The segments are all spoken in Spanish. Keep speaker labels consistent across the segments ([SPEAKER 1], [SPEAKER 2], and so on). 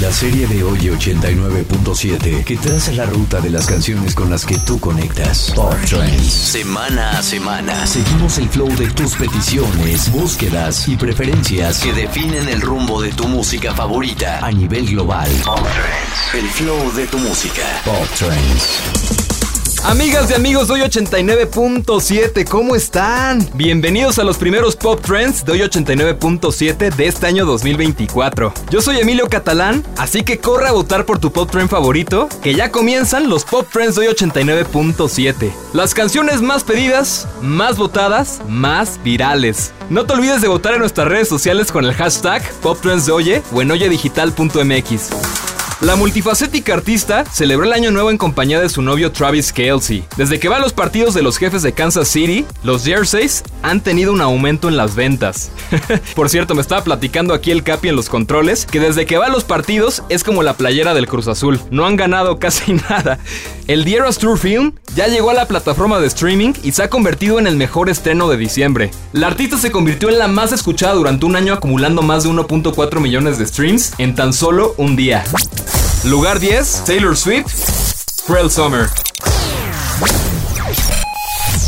[SPEAKER 1] La serie de hoy 89.7 que traza la ruta de las canciones con las que tú conectas. Pop Trends. Semana a semana. Seguimos el flow de tus peticiones, búsquedas y preferencias que definen el rumbo de tu música favorita a nivel global. Pop Trends. El flow de tu música. Pop Trends.
[SPEAKER 2] Amigas y amigos de hoy 89.7, ¿cómo están? Bienvenidos a los primeros Pop Trends de hoy 89.7 de este año 2024. Yo soy Emilio Catalán, así que corre a votar por tu Pop Trend favorito, que ya comienzan los Pop Trends de hoy 89.7. Las canciones más pedidas, más votadas, más virales. No te olvides de votar en nuestras redes sociales con el hashtag Pop Trends de Oye o en oyedigital.mx. La multifacética artista celebró el año nuevo en compañía de su novio Travis Kelsey. Desde que va a los partidos de los jefes de Kansas City, los jerseys han tenido un aumento en las ventas. Por cierto, me estaba platicando aquí el Capi en los controles que desde que va a los partidos es como la playera del Cruz Azul. No han ganado casi nada. El The Eras Tour Film ya llegó a la plataforma de streaming y se ha convertido en el mejor estreno de diciembre. La artista se convirtió en la más escuchada durante un año acumulando más de 1.4 millones de streams en tan solo un día. Lugar 10, Taylor Swift, Cruel Summer.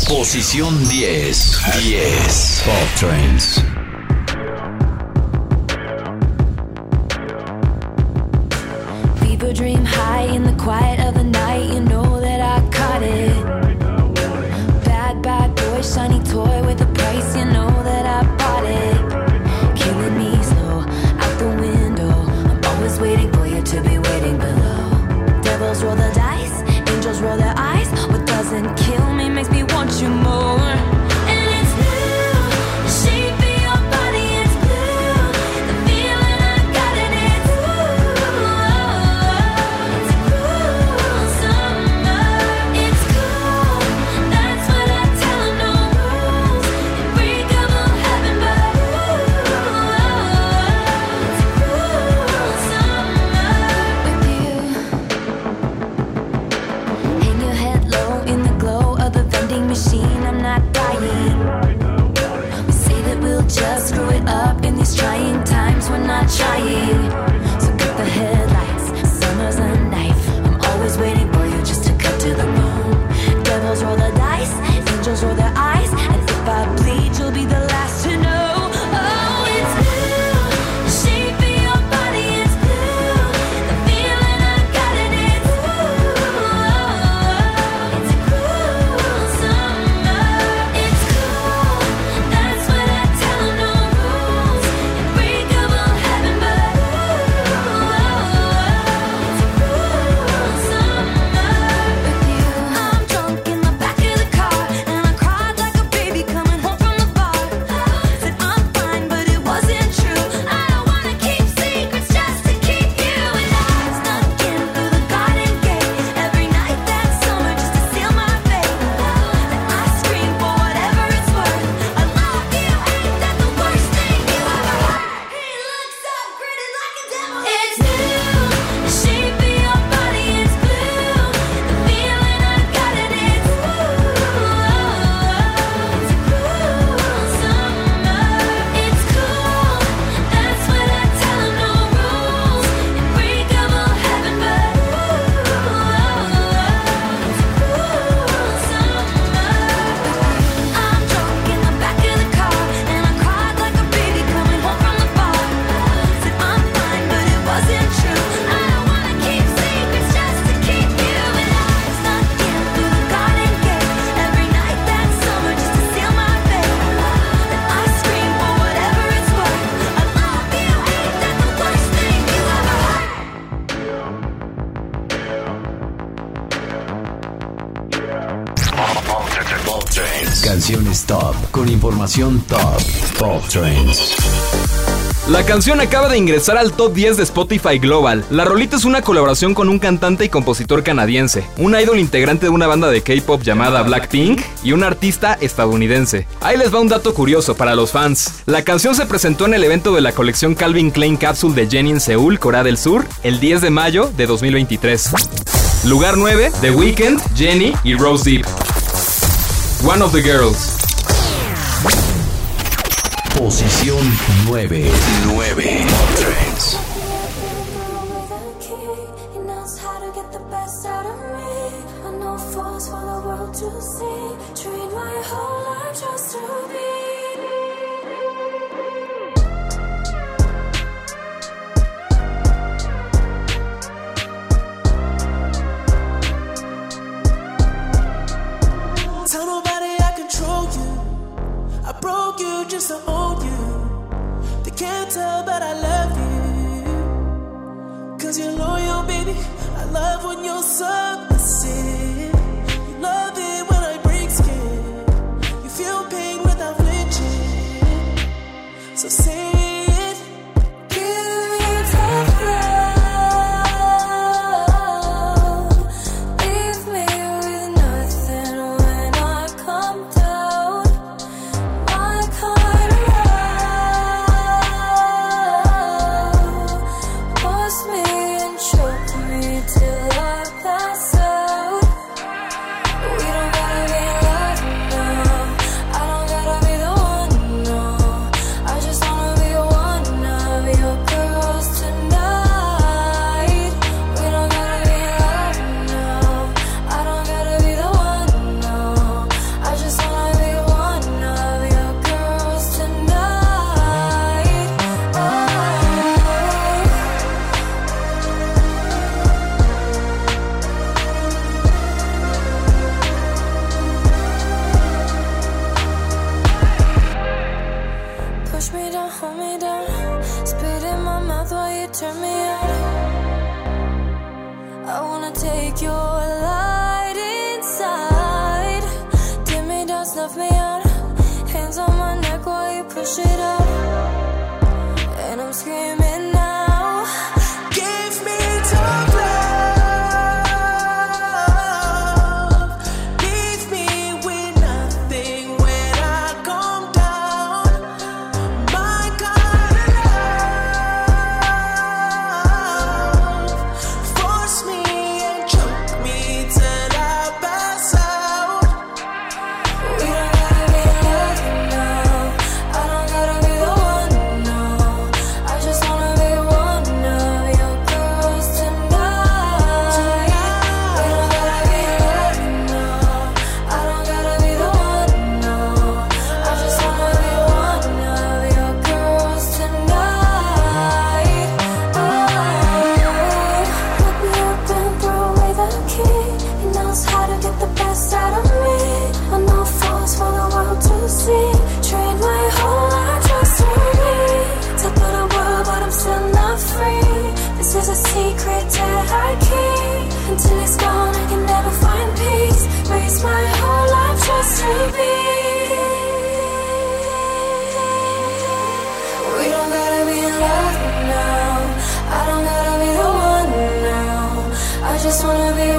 [SPEAKER 1] Posición 10. 10. Pop Trains. Información top. Pop Trends.
[SPEAKER 2] La canción acaba de ingresar al top 10 de Spotify Global. La rolita es una colaboración con un cantante y compositor canadiense, un idol integrante de una banda de K-pop llamada Blackpink y un artista estadounidense. Ahí les va un dato curioso para los fans. La canción se presentó en el evento de la colección Calvin Klein Capsule de Jenny en Seúl, Corea del Sur, el 10 de mayo de 2023. Lugar 9, The Weeknd, Jenny y Rose Deep. One of the Girls.
[SPEAKER 1] Posición 9. 9. Trends.
[SPEAKER 3] tell, but I love you. Cause you're loyal, baby. I love when you're so.
[SPEAKER 1] take your light inside. Dim me down, snuff me out. Hands on my neck while you push it up, And I'm screaming. just wanna be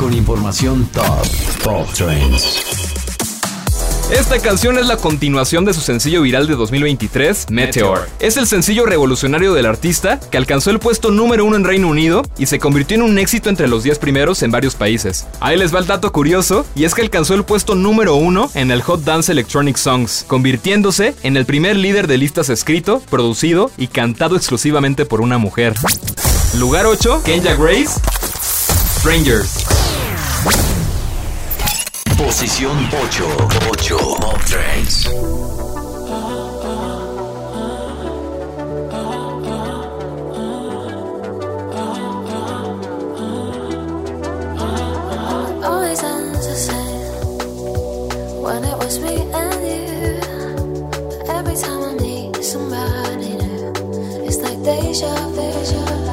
[SPEAKER 4] con información top. Top Trends.
[SPEAKER 2] Esta canción es la continuación de su sencillo viral de 2023, Meteor. Es el sencillo revolucionario del artista que alcanzó el puesto número uno en Reino Unido y se convirtió en un éxito entre los 10 primeros en varios países. Ahí les va el dato curioso y es que alcanzó el puesto número uno en el Hot Dance Electronic Songs, convirtiéndose en el primer líder de listas escrito, producido y cantado exclusivamente por una mujer. Lugar 8, Kenya Grace, Strangers.
[SPEAKER 4] Position 8, 8, Bob Trends.
[SPEAKER 1] Always the same when it was me and you. But every time I meet somebody new, it's like deja vu.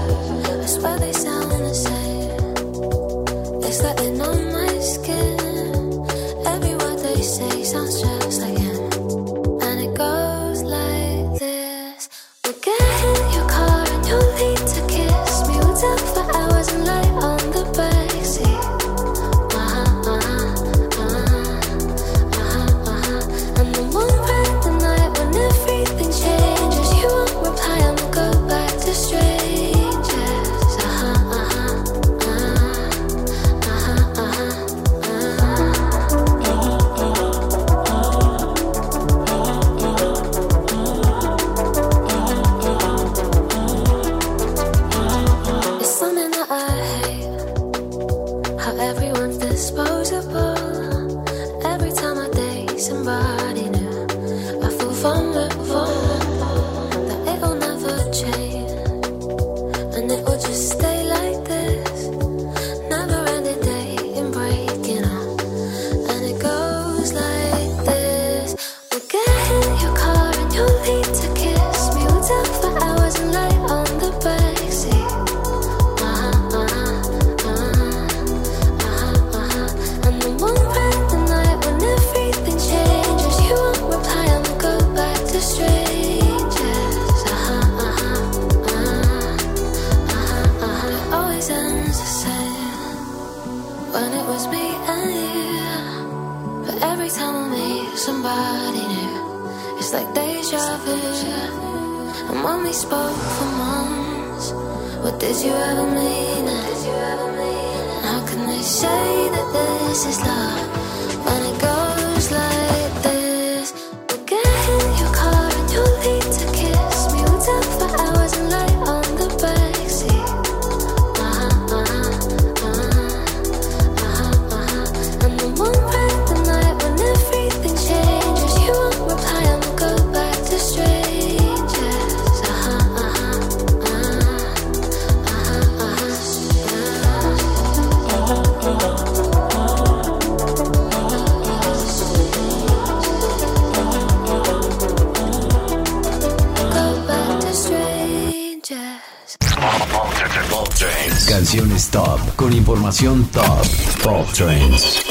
[SPEAKER 4] Top con información top. Pop Trends.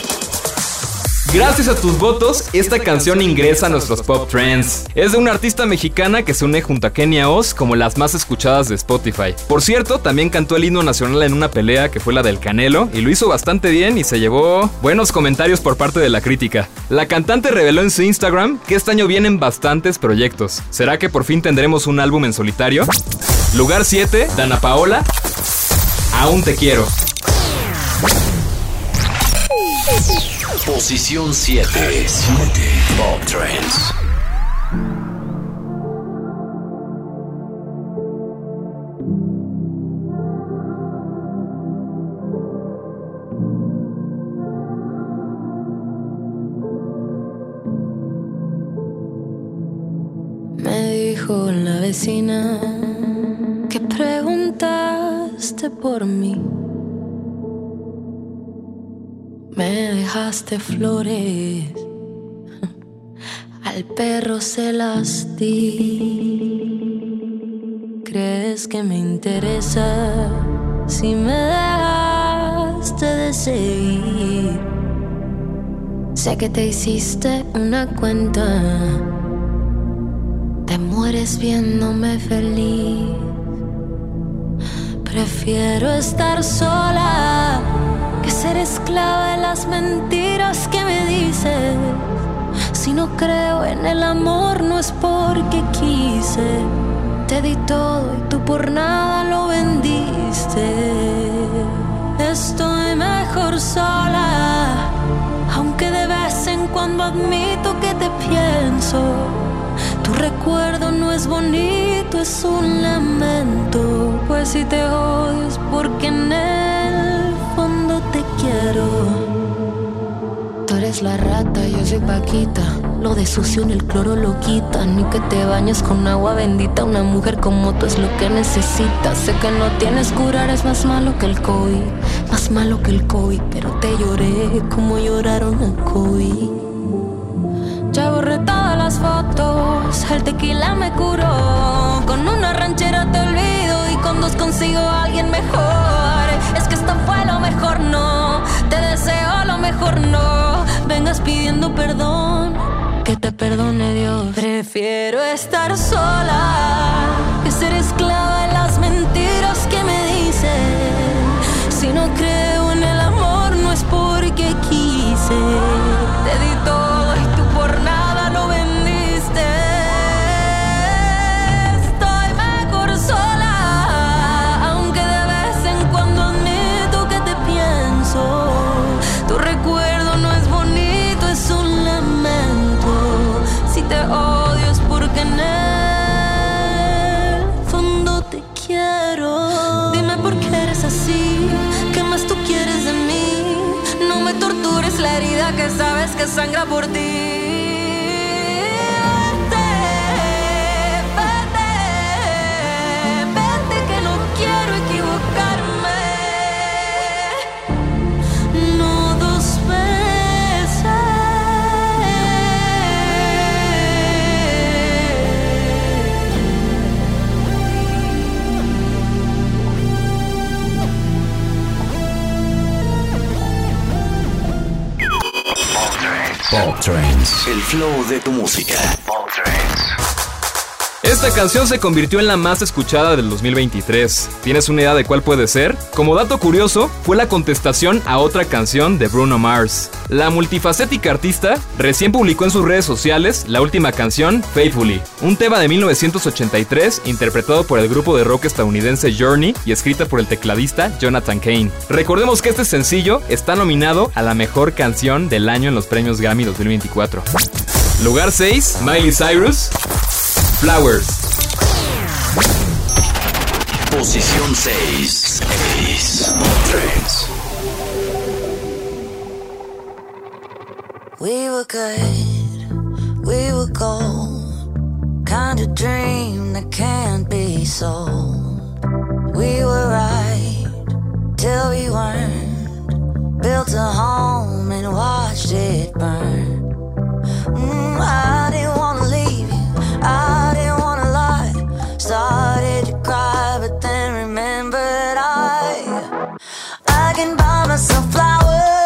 [SPEAKER 2] Gracias a tus votos, esta canción ingresa a nuestros Pop Trends. Es de una artista mexicana que se une junto a Kenia Oz como las más escuchadas de Spotify. Por cierto, también cantó el himno nacional en una pelea que fue la del Canelo y lo hizo bastante bien y se llevó buenos comentarios por parte de la crítica. La cantante reveló en su Instagram que este año vienen bastantes proyectos. ¿Será que por fin tendremos un álbum en solitario? Lugar 7, Dana Paola. Aún te quiero.
[SPEAKER 4] Posición 7. Pop Trends.
[SPEAKER 1] Me dijo la vecina que preguntaste por mí. Me dejaste flores, al perro se las di. ¿Crees que me interesa si me dejaste de seguir? Sé que te hiciste una cuenta. Te mueres viéndome feliz. Prefiero estar sola que ser esclava de las mentiras que me dices. Si no creo en el amor, no es porque quise. Te di todo y tú por nada lo vendiste. Estoy mejor sola, aunque de vez en cuando admito que te pienso. Tu recuerdo no es bonito, es un lamento. Pues si te odio es porque en el fondo te quiero. Tú eres la rata, yo soy Paquita. Lo de sucio en el cloro lo quita. Ni que te bañes con agua bendita. Una mujer como tú es lo que necesitas. Sé que no tienes curar, es más malo que el COVID. Más malo que el COVID. Pero te lloré como lloraron el COVID. Ya borré todas las fotos, el tequila me curó. Con una ranchera te olvido y con dos consigo a alguien mejor. Es que esto fue lo mejor, no. Te deseo lo mejor, no. Vengas pidiendo perdón, que te perdone Dios. Prefiero estar sola El
[SPEAKER 4] flow de tu música.
[SPEAKER 2] Esta canción se convirtió en la más escuchada del 2023. ¿Tienes una idea de cuál puede ser? Como dato curioso, fue la contestación a otra canción de Bruno Mars. La multifacética artista recién publicó en sus redes sociales la última canción, Faithfully, un tema de 1983 interpretado por el grupo de rock estadounidense Journey y escrita por el tecladista Jonathan Kane. Recordemos que este sencillo está nominado a la mejor canción del año en los premios Grammy 2024. Lugar 6, Miley Cyrus, Flowers.
[SPEAKER 4] Posición 6. 6. Trends.
[SPEAKER 5] We were good, we were gold. Kind of dream that can't be sold. We were right till we weren't. Built a home and watched it burn. Mm, I didn't can buy myself flowers.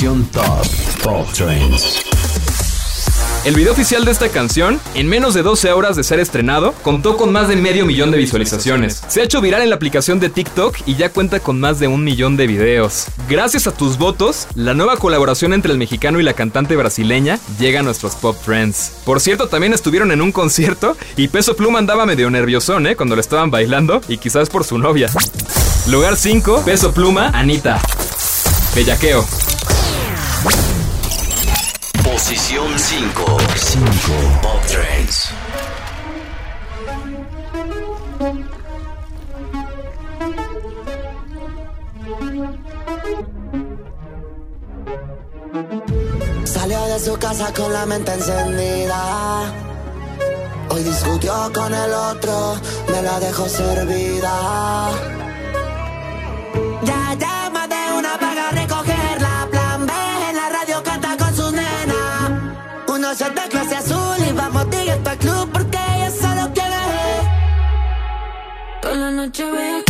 [SPEAKER 4] Top. Pop Trends.
[SPEAKER 2] El video oficial de esta canción, en menos de 12 horas de ser estrenado, contó con más de medio millón de visualizaciones. Se ha hecho viral en la aplicación de TikTok y ya cuenta con más de un millón de videos. Gracias a tus votos, la nueva colaboración entre el mexicano y la cantante brasileña llega a nuestros Pop Trends. Por cierto, también estuvieron en un concierto y Peso Pluma andaba medio nerviosón, ¿eh? Cuando lo estaban bailando y quizás por su novia. Lugar 5, Peso Pluma, Anita. Bellaqueo.
[SPEAKER 4] Posición 5. 5. Pop Trends.
[SPEAKER 6] Salió de su casa con la mente encendida. Hoy discutió con el otro, me la dejó servida. noches de clase azul y vamos directo al club porque ella solo quiere.
[SPEAKER 7] Toda la noche
[SPEAKER 6] voy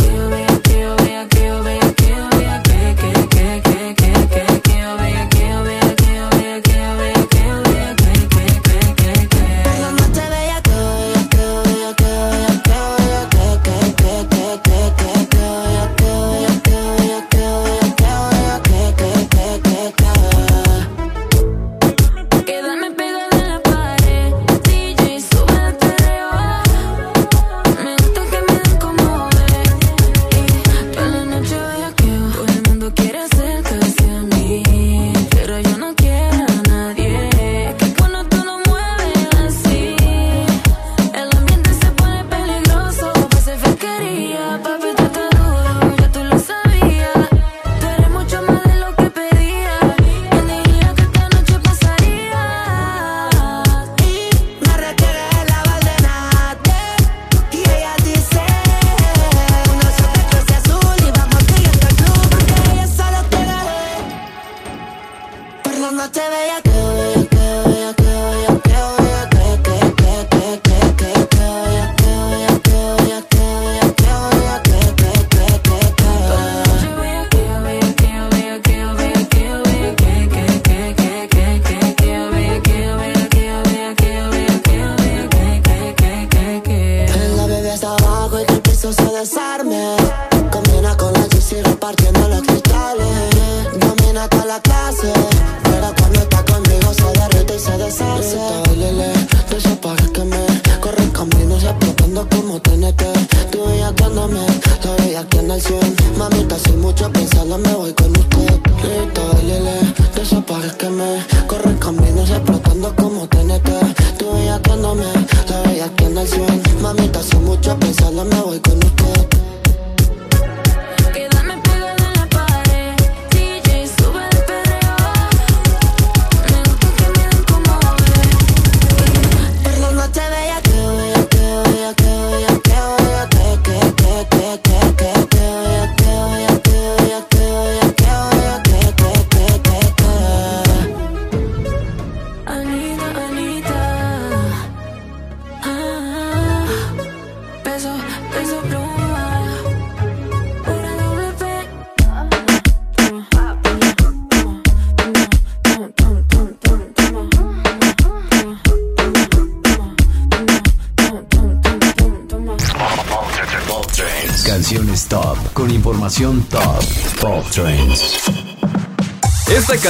[SPEAKER 2] summer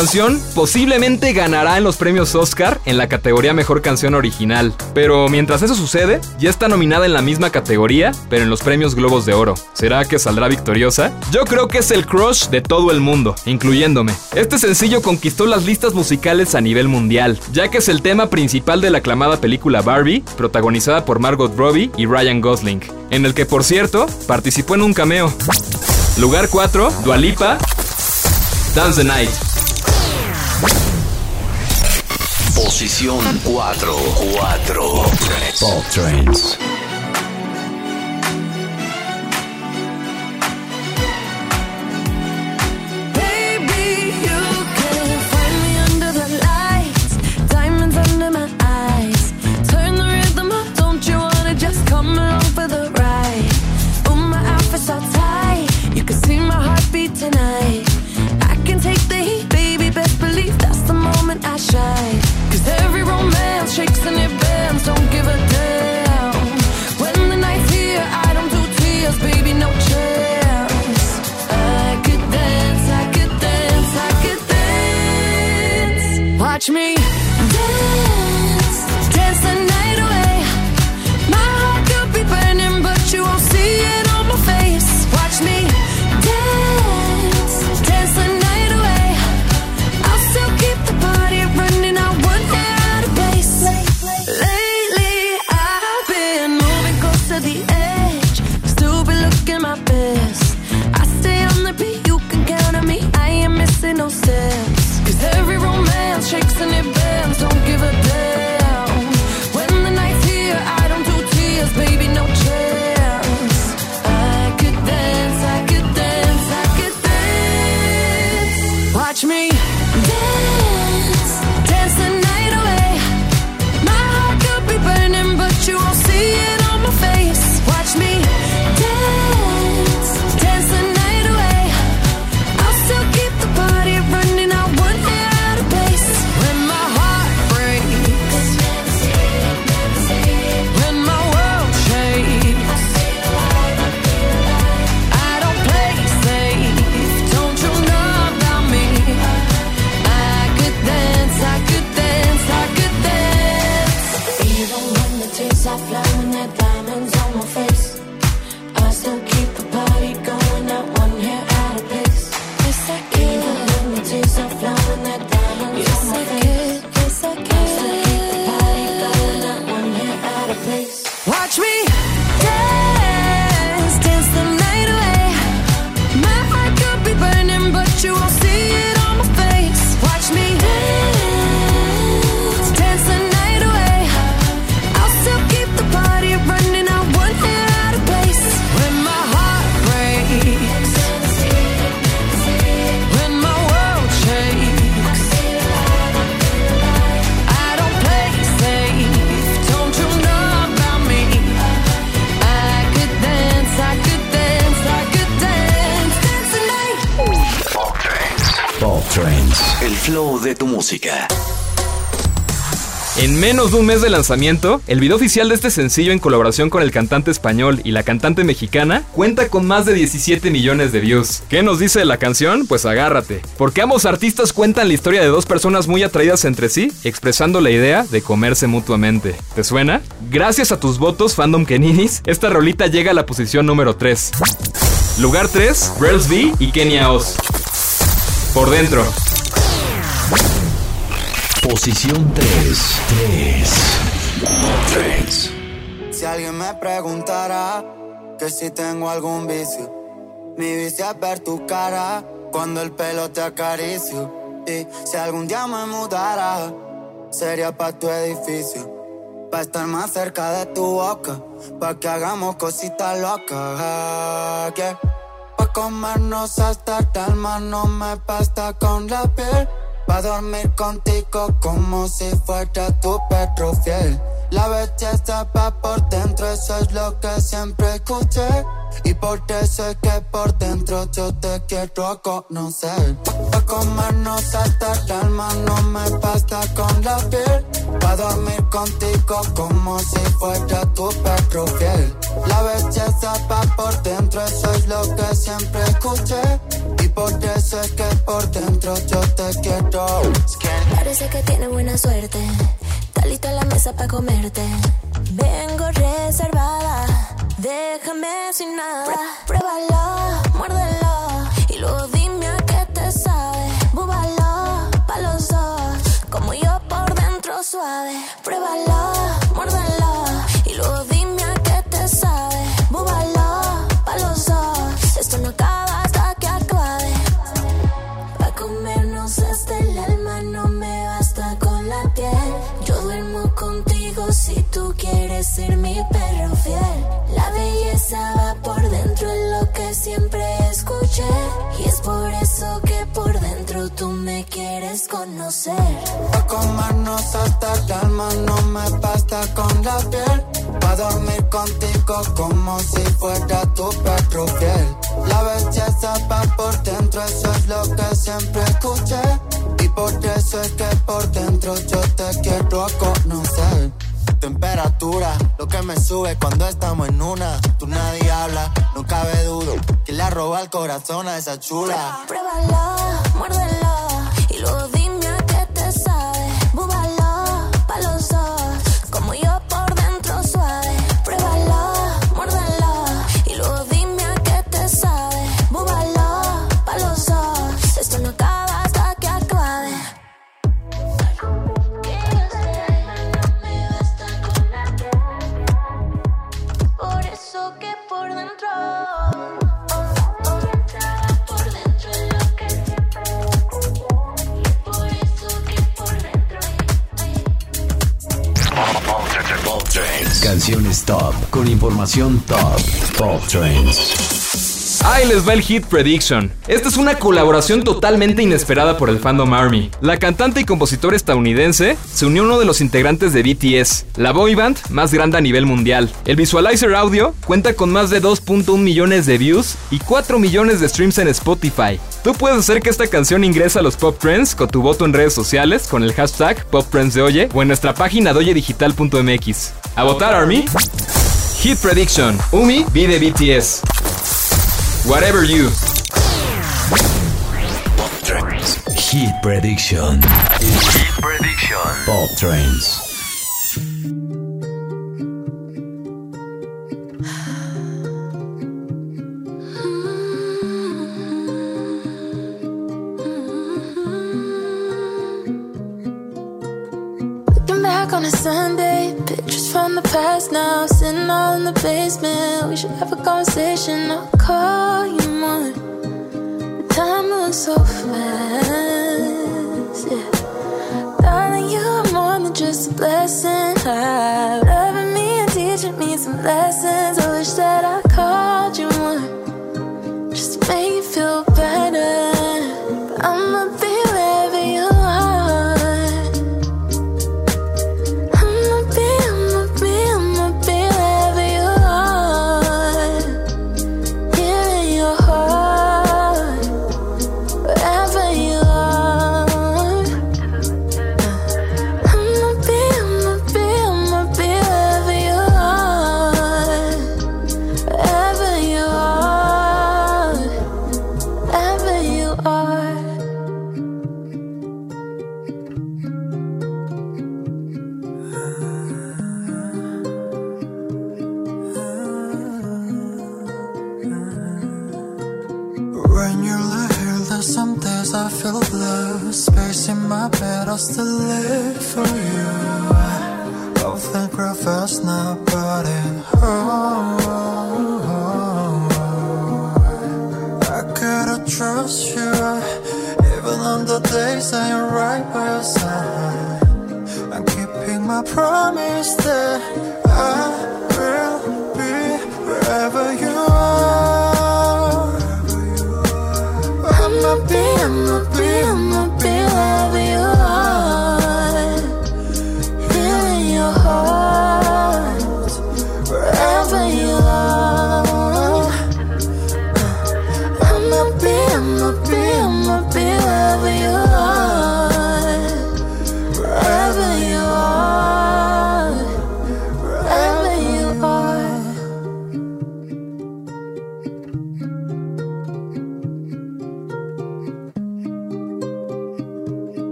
[SPEAKER 2] canción posiblemente ganará en los premios Oscar en la categoría Mejor Canción Original. Pero mientras eso sucede, ya está nominada en la misma categoría, pero en los premios Globos de Oro. ¿Será que saldrá victoriosa? Yo creo que es el crush de todo el mundo, incluyéndome. Este sencillo conquistó las listas musicales a nivel mundial, ya que es el tema principal de la aclamada película Barbie, protagonizada por Margot Robbie y Ryan Gosling, en el que por cierto participó en un cameo. Lugar 4, Dualipa, Dance the Night.
[SPEAKER 6] Posición 4. 4. Pop Trends.
[SPEAKER 8] touch me.
[SPEAKER 9] De tu música.
[SPEAKER 2] En menos de un mes de lanzamiento, el video oficial de este sencillo en colaboración con el cantante español y la cantante mexicana cuenta con más de 17 millones de views. ¿Qué nos dice la canción? Pues agárrate. Porque ambos artistas cuentan la historia de dos personas muy atraídas entre sí, expresando la idea de comerse mutuamente. ¿Te suena? Gracias a tus votos, Fandom Keninis, esta rolita llega a la posición número 3. Lugar 3, Rels B y Kenia Oz. Por dentro.
[SPEAKER 9] Posición 3. 3. Pop Trends.
[SPEAKER 10] Si alguien me preguntara que si tengo algún vicio, mi vicio es ver tu cara cuando el pelo te acaricio. Y si algún día me mudara, sería pa' tu edificio. Pa' estar más cerca de tu boca, pa' que hagamos cositas locas. Yeah. Pa' comernos hasta el alma, no me basta con la piel. Pa' dormir contigo como si fuera tu perro fiel. La belleza va por dentro, eso es lo que siempre escuché. Y por eso es que por dentro yo te quiero conocer. Pa' comernos hasta el alma, no me basta con la piel. Pa' dormir contigo como si fuera tu perro fiel. La belleza va por dentro, eso es lo que siempre escuché. Por eso es que por dentro yo te quiero.
[SPEAKER 11] Parece que tiene buena suerte. Está la mesa para comerte. Vengo reservada. Déjame sin nada. Pruébalo, muérdelo. Y luego dime a qué te sabe. Búbalo, pa' los dos. Como yo por dentro suave. Pruébalo, muérdelo. Y luego dime a qué te sabe. Búbalo, pa' los dos. Esto no acaba hasta el alma no me basta con la piel. Yo duermo contigo si tú quieres ser mi perro fiel. La belleza va por dentro es lo que siempre escuché. Y es por eso que por dentro tú me quieres conocer.
[SPEAKER 10] Pa' comernos hasta el alma, no me basta con la piel. Pa' dormir contigo como si fuera tu perro fiel. La belleza va por dentro, eso es lo que siempre escuché. Y por eso es que por dentro yo te quiero conocer. Temperatura, lo que me sube cuando estamos en una. Tú nadie habla, no cabe duda. Que le roba el corazón a esa chula.
[SPEAKER 11] Pruébalo, muérdelo.
[SPEAKER 9] Información top. Trends.
[SPEAKER 2] Ahí les va el hit Prediction. Esta es una colaboración totalmente inesperada por el fandom Army. La cantante y compositora estadounidense se unió a uno de los integrantes de BTS, la boy band más grande a nivel mundial. El visualizer audio cuenta con más de 2.1 millones de views y 4 millones de streams en Spotify. Tú puedes hacer que esta canción ingrese a los Pop Trends con tu voto en redes sociales con el hashtag Pop Trends de Oye o en nuestra página doyedigital.mx. ¿A votar, Army? Hit Prediction. Umi, B de BTS. Whatever you.
[SPEAKER 9] Pop Trends. Hit Prediction. Hit Prediction. Pop Trends.
[SPEAKER 11] Looking back on a Sunday, from the past now, sitting all in the basement. We should have a conversation. I'll call you more. The time moves so fast, yeah. Darling, you are more than just a blessing. Loving me and teaching me some lessons. I wish that I called you more,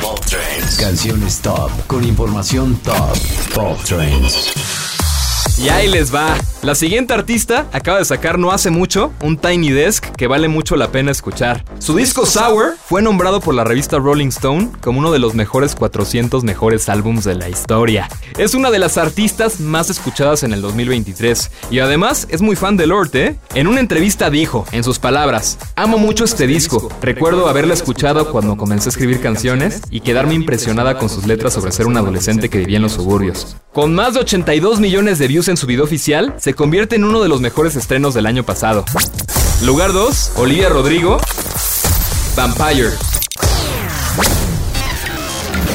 [SPEAKER 4] Pop Trends. Canciones top con información top. Pop Trends.
[SPEAKER 2] Y ahí les va. La siguiente artista acaba de sacar no hace mucho un Tiny Desk que vale mucho la pena escuchar. Su disco Sour fue nombrado por la revista Rolling Stone como uno de los mejores 400 mejores álbums de la historia. Es una de las artistas más escuchadas en el 2023 y además es muy fan de Lord, ¿eh? En una entrevista dijo, en sus palabras, amo mucho este disco. Recuerdo haberla escuchado cuando comencé a escribir canciones y quedarme impresionada con sus letras sobre ser un adolescente que vivía en los suburbios. Con más de 82 millones de views en su video oficial, se convierte en uno de los mejores estrenos del año pasado. Lugar 2, Olivia Rodrigo, Vampire.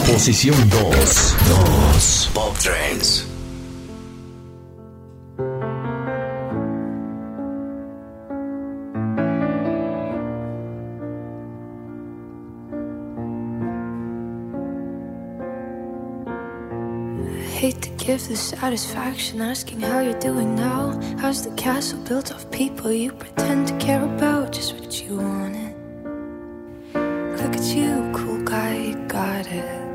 [SPEAKER 4] Posición 2. 2. Pop Trends.
[SPEAKER 1] Hate to give the satisfaction asking how you're doing now. How's the castle built of people you pretend to care about? Just what you wanted. Look at you, cool guy, you got it.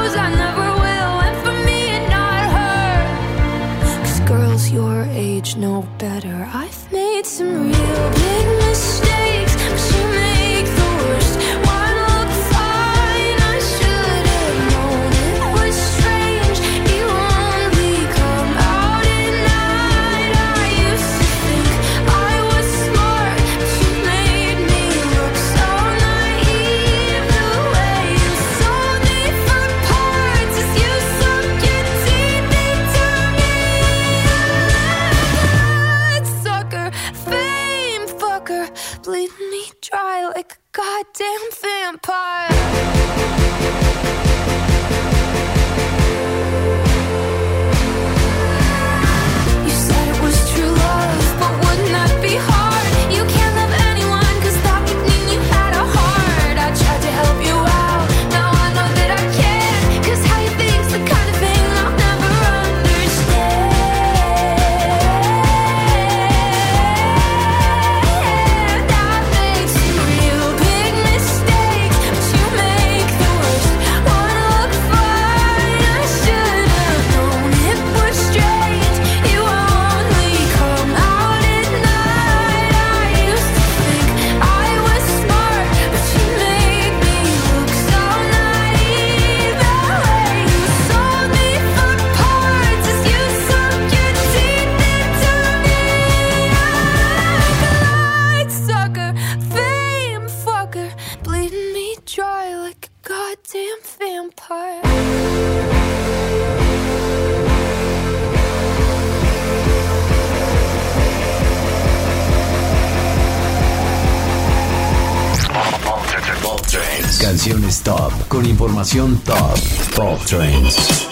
[SPEAKER 4] información top. Pop Trends.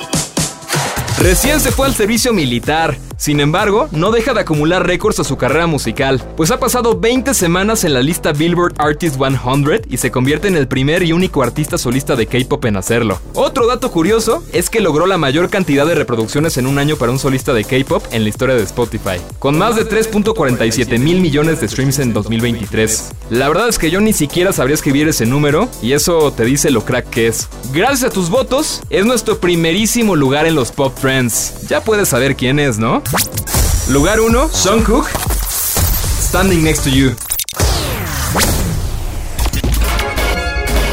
[SPEAKER 2] Recién se fue al servicio militar. Sin embargo, no deja de acumular récords a su carrera musical, pues ha pasado 20 semanas en la lista Billboard Artist 100 y se convierte en el primer y único artista solista de K-pop en hacerlo. Otro dato curioso es que logró la mayor cantidad de reproducciones en un año para un solista de K-pop en la historia de Spotify, con más de 3.47 mil millones de streams en 2023. La verdad es que yo ni siquiera sabría escribir ese número y eso te dice lo crack que es. Gracias a tus votos, es nuestro primerísimo lugar en los Pop Trends. Ya puedes saber quién es, ¿no? Lugar 1, Jungkook. Standing Next to You.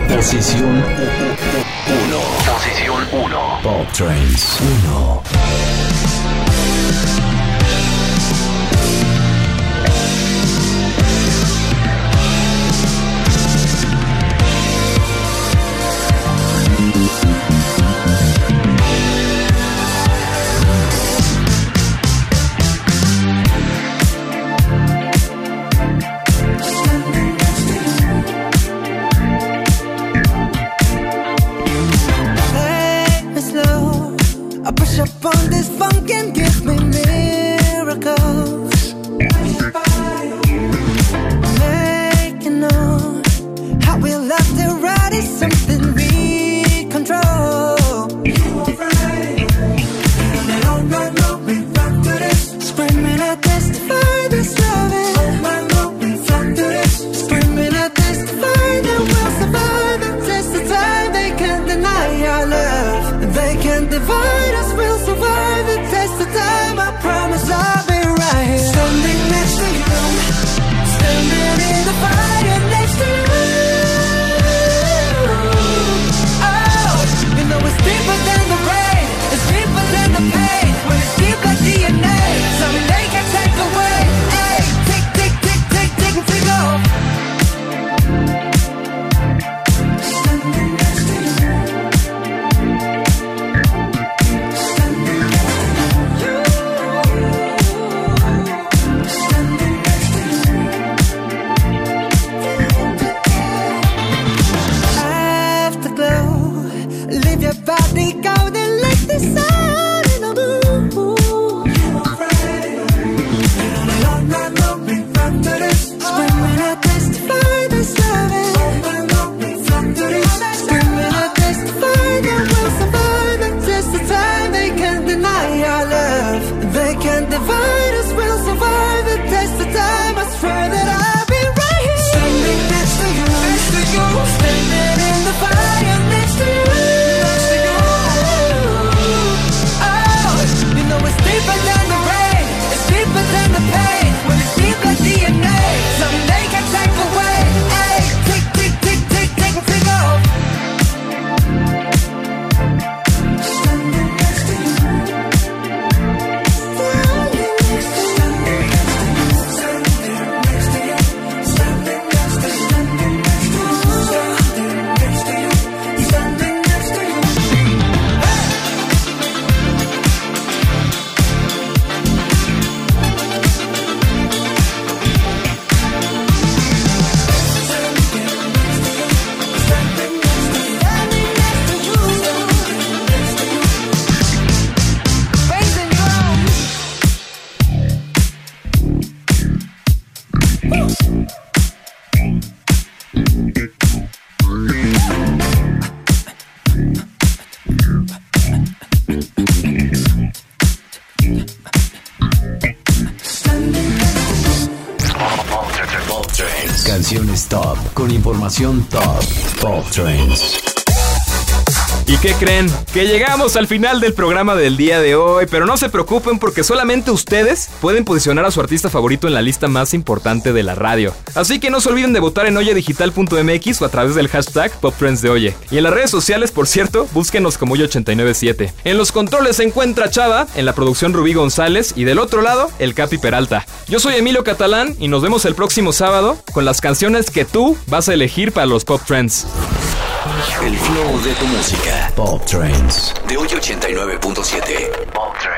[SPEAKER 4] Posición 1. Posición 1. Pop Trends 1. Información top. Pop Trends.
[SPEAKER 2] ¿Y qué creen? Que llegamos al final del programa del día de hoy, pero no se preocupen porque solamente ustedes pueden posicionar a su artista favorito en la lista más importante de la radio. Así que no se olviden de votar en oyedigital.mx o a través del hashtag PopTrends de Oye. Y en las redes sociales, por cierto, búsquenos como Oye897. En los controles se encuentra Chava, en la producción Rubí González y del otro lado, el Capi Peralta. Yo soy Emilio Catalán y nos vemos el próximo sábado con las canciones que tú vas a elegir para los Pop Trends.
[SPEAKER 4] El flow de tu música. Pop Trends. De hoy 89.7. Pop Trends.